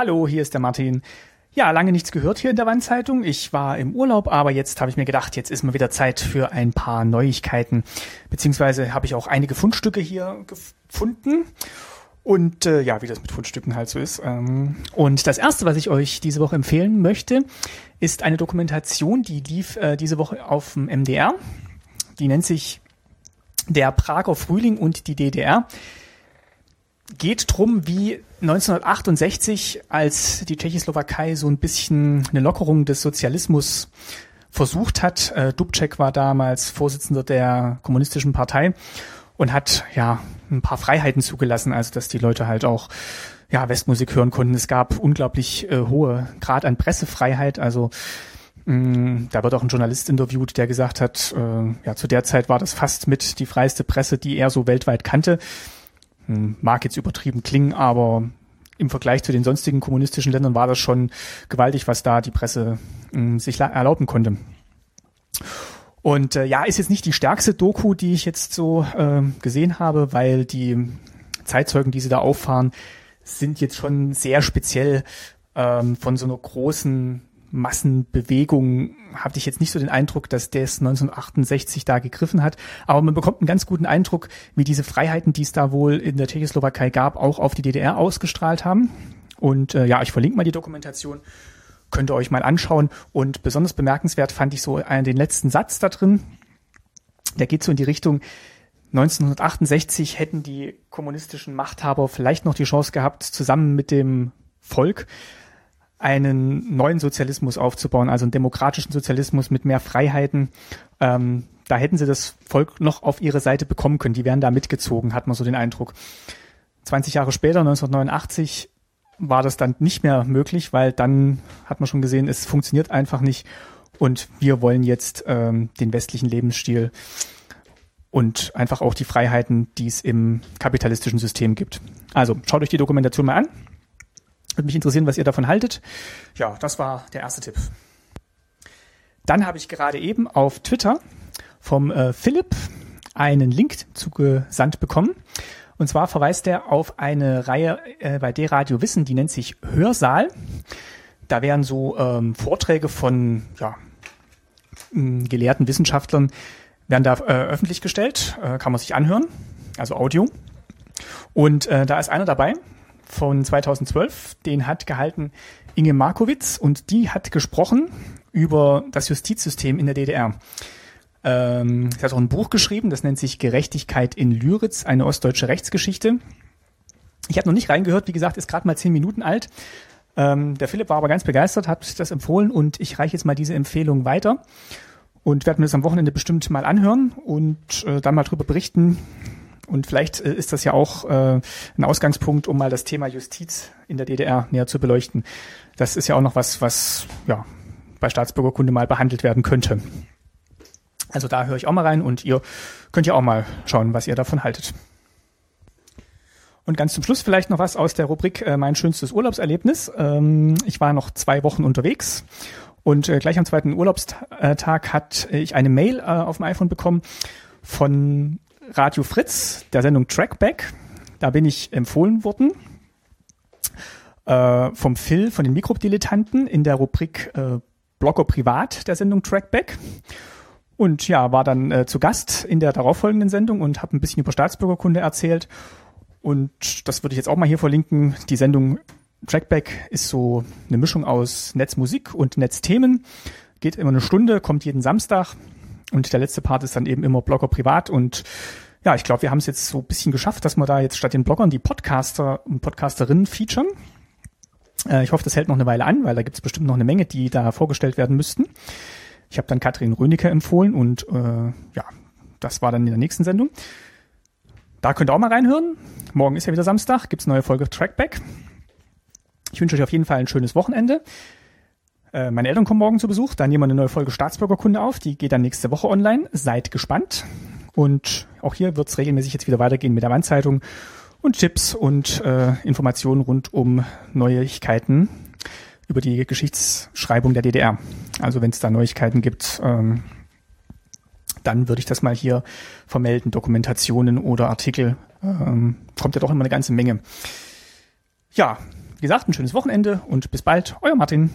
Hallo, hier ist der Martin. Ja, lange nichts gehört hier in der Wandzeitung. Ich war im Urlaub, aber jetzt habe ich mir gedacht, jetzt ist mal wieder Zeit für ein paar Neuigkeiten. Beziehungsweise habe ich auch einige Fundstücke hier gefunden. Und äh, ja, wie das mit Fundstücken halt so ist. Ähm, und das erste, was ich euch diese Woche empfehlen möchte, ist eine Dokumentation, die lief äh, diese Woche auf dem MDR. Die nennt sich Der Prager Frühling und die DDR geht drum, wie 1968, als die Tschechoslowakei so ein bisschen eine Lockerung des Sozialismus versucht hat. Äh, Dubček war damals Vorsitzender der kommunistischen Partei und hat ja ein paar Freiheiten zugelassen, also dass die Leute halt auch ja Westmusik hören konnten. Es gab unglaublich äh, hohe Grad an Pressefreiheit, also mh, mm, da wird auch ein Journalist interviewt, der gesagt hat, äh, ja, zu der Zeit war das fast mit die freiste Presse, die er so weltweit kannte. Hm, mag jetzt übertrieben klingen, aber im Vergleich zu den sonstigen kommunistischen Ländern war das schon gewaltig, was da die Presse äh, sich erlauben konnte. Und äh, ja, ist jetzt nicht die stärkste Doku, die ich jetzt so äh, gesehen habe, weil die Zeitzeugen, die sie da auffahren, sind jetzt schon sehr speziell ähm, von so einer großen Massenbewegung hatte ich jetzt nicht so den Eindruck, dass der es 1968 da gegriffen hat. Aber man bekommt einen ganz guten Eindruck, wie diese Freiheiten, die es da wohl in der Tschechoslowakei gab, auch auf die DDR ausgestrahlt haben. Und äh, ja, ich verlinke mal die Dokumentation, könnt ihr euch mal anschauen. Und besonders bemerkenswert fand ich so einen, den letzten Satz da drin. Der geht so in die Richtung, 1968 hätten die kommunistischen Machthaber vielleicht noch die Chance gehabt, zusammen mit dem Volk einen neuen Sozialismus aufzubauen, also einen demokratischen Sozialismus mit mehr Freiheiten. Ähm, da hätten sie das Volk noch auf ihre Seite bekommen können. Die wären da mitgezogen, hat man so den Eindruck. 20 Jahre später, 1989, war das dann nicht mehr möglich, weil dann hat man schon gesehen, es funktioniert einfach nicht. Und wir wollen jetzt ähm, den westlichen Lebensstil und einfach auch die Freiheiten, die es im kapitalistischen System gibt. Also schaut euch die Dokumentation mal an. Würde mich interessieren, was ihr davon haltet. Ja, das war der erste Tipp. Dann habe ich gerade eben auf Twitter vom äh, Philipp einen Link zugesandt bekommen. Und zwar verweist er auf eine Reihe äh, bei D-Radio Wissen, die nennt sich Hörsaal. Da werden so ähm, Vorträge von ja, gelehrten Wissenschaftlern werden da äh, öffentlich gestellt, äh, kann man sich anhören, also Audio. Und äh, da ist einer dabei, von 2012, den hat gehalten Inge Markowitz und die hat gesprochen über das Justizsystem in der DDR. Ähm, sie hat auch ein Buch geschrieben, das nennt sich Gerechtigkeit in Lyritz, eine ostdeutsche Rechtsgeschichte. Ich habe noch nicht reingehört, wie gesagt, ist gerade mal zehn Minuten alt. Ähm, der Philipp war aber ganz begeistert, hat das empfohlen und ich reiche jetzt mal diese Empfehlung weiter und werde mir das am Wochenende bestimmt mal anhören und äh, dann mal drüber berichten, und vielleicht äh, ist das ja auch äh, ein Ausgangspunkt, um mal das Thema Justiz in der DDR näher zu beleuchten. Das ist ja auch noch was, was ja bei Staatsbürgerkunde mal behandelt werden könnte. Also da höre ich auch mal rein und ihr könnt ja auch mal schauen, was ihr davon haltet. Und ganz zum Schluss vielleicht noch was aus der Rubrik äh, Mein schönstes Urlaubserlebnis. Ähm, ich war noch zwei Wochen unterwegs und äh, gleich am zweiten Urlaubstag hat ich eine Mail äh, auf dem iPhone bekommen von Radio Fritz, der Sendung Trackback. Da bin ich empfohlen worden äh, vom Phil, von den Mikrodilettanten in der Rubrik äh, Blogger Privat der Sendung Trackback. Und ja, war dann äh, zu Gast in der darauffolgenden Sendung und habe ein bisschen über Staatsbürgerkunde erzählt. Und das würde ich jetzt auch mal hier verlinken. Die Sendung Trackback ist so eine Mischung aus Netzmusik und Netzthemen. Geht immer eine Stunde, kommt jeden Samstag. Und der letzte Part ist dann eben immer Blogger privat und ja, ich glaube, wir haben es jetzt so ein bisschen geschafft, dass wir da jetzt statt den Bloggern die Podcaster und Podcasterinnen featuren. Äh, ich hoffe, das hält noch eine Weile an, weil da gibt es bestimmt noch eine Menge, die da vorgestellt werden müssten. Ich habe dann Katrin Rönecke empfohlen und äh, ja, das war dann in der nächsten Sendung. Da könnt ihr auch mal reinhören. Morgen ist ja wieder Samstag, gibt's neue Folge Trackback. Ich wünsche euch auf jeden Fall ein schönes Wochenende. Äh, meine Eltern kommen morgen zu Besuch, dann nehmen wir eine neue Folge Staatsbürgerkunde auf, die geht dann nächste Woche online. Seid gespannt. Und auch hier wird es regelmäßig jetzt wieder weitergehen mit der Wandzeitung und Tipps und äh, Informationen rund um Neuigkeiten über die Geschichtsschreibung der DDR. Also wenn es da Neuigkeiten gibt, ähm, dann würde ich das mal hier vermelden, Dokumentationen oder Artikel. Ähm, kommt ja doch immer eine ganze Menge. Ja, wie gesagt, ein schönes Wochenende und bis bald. Euer Martin.